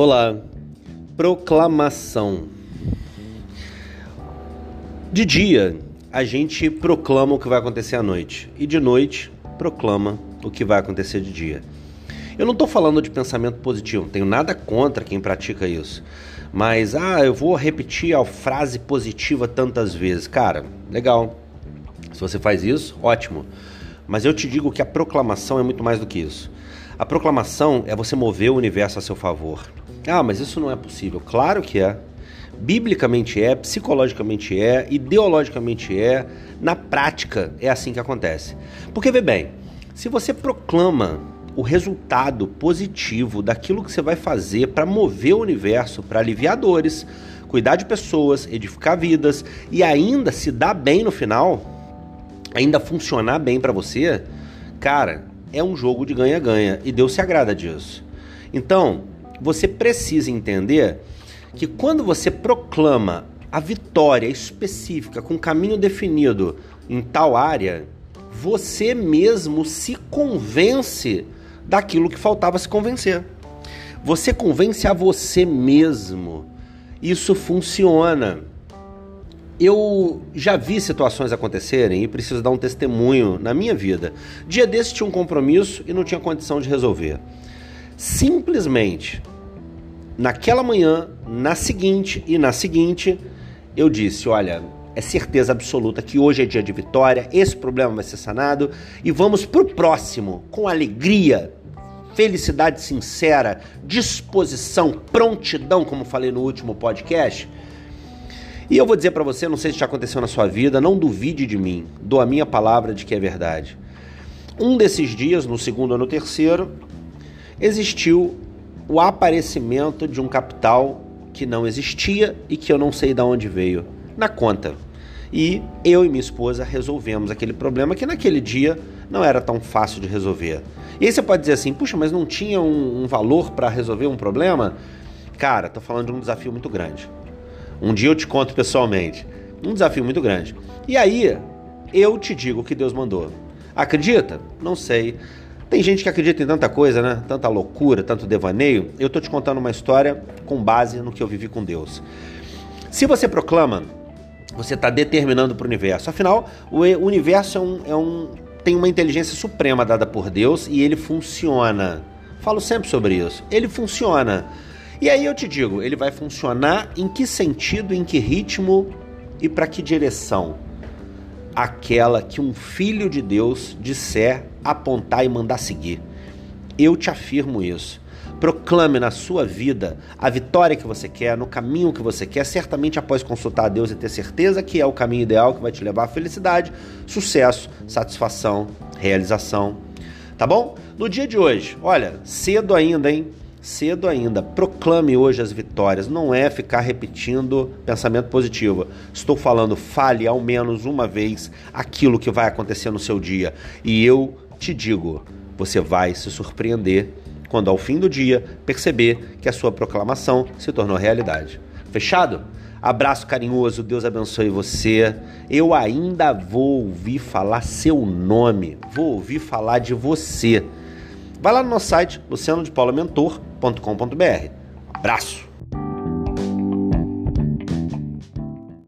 Olá, proclamação. De dia, a gente proclama o que vai acontecer à noite, e de noite, proclama o que vai acontecer de dia. Eu não estou falando de pensamento positivo, não tenho nada contra quem pratica isso. Mas, ah, eu vou repetir a frase positiva tantas vezes. Cara, legal. Se você faz isso, ótimo. Mas eu te digo que a proclamação é muito mais do que isso. A proclamação é você mover o universo a seu favor. Ah, mas isso não é possível. Claro que é. Biblicamente é, psicologicamente é, ideologicamente é, na prática é assim que acontece. Porque vê bem, se você proclama o resultado positivo daquilo que você vai fazer para mover o universo, para aliviar dores, cuidar de pessoas, edificar vidas e ainda se dar bem no final, ainda funcionar bem para você, cara, é um jogo de ganha-ganha e Deus se agrada disso. Então, você precisa entender que quando você proclama a vitória específica com caminho definido em tal área, você mesmo se convence daquilo que faltava se convencer. Você convence a você mesmo. Isso funciona. Eu já vi situações acontecerem e preciso dar um testemunho na minha vida. Dia desse tinha um compromisso e não tinha condição de resolver. Simplesmente, naquela manhã, na seguinte e na seguinte, eu disse: olha, é certeza absoluta que hoje é dia de vitória, esse problema vai ser sanado e vamos para o próximo com alegria, felicidade sincera, disposição, prontidão, como falei no último podcast. E eu vou dizer para você, não sei se já aconteceu na sua vida, não duvide de mim, dou a minha palavra de que é verdade. Um desses dias, no segundo ou no terceiro, existiu o aparecimento de um capital que não existia e que eu não sei de onde veio na conta. E eu e minha esposa resolvemos aquele problema que naquele dia não era tão fácil de resolver. E aí você pode dizer assim, puxa, mas não tinha um, um valor para resolver um problema? Cara, tô falando de um desafio muito grande. Um dia eu te conto pessoalmente. Um desafio muito grande. E aí, eu te digo o que Deus mandou. Acredita? Não sei. Tem gente que acredita em tanta coisa, né? Tanta loucura, tanto devaneio. Eu tô te contando uma história com base no que eu vivi com Deus. Se você proclama, você está determinando para o universo. Afinal, o universo é um, é um, tem uma inteligência suprema dada por Deus e ele funciona. Falo sempre sobre isso. Ele funciona. E aí eu te digo, ele vai funcionar em que sentido, em que ritmo e para que direção? Aquela que um filho de Deus disser, apontar e mandar seguir. Eu te afirmo isso. Proclame na sua vida a vitória que você quer, no caminho que você quer, certamente após consultar a Deus e ter certeza que é o caminho ideal que vai te levar à felicidade, sucesso, satisfação, realização. Tá bom? No dia de hoje, olha, cedo ainda, hein? cedo ainda. Proclame hoje as vitórias. Não é ficar repetindo pensamento positivo. Estou falando, fale ao menos uma vez aquilo que vai acontecer no seu dia. E eu te digo, você vai se surpreender quando ao fim do dia perceber que a sua proclamação se tornou realidade. Fechado? Abraço carinhoso, Deus abençoe você. Eu ainda vou ouvir falar seu nome, vou ouvir falar de você. Vai lá no nosso site, lucianodepaulamentor.com.br. Abraço!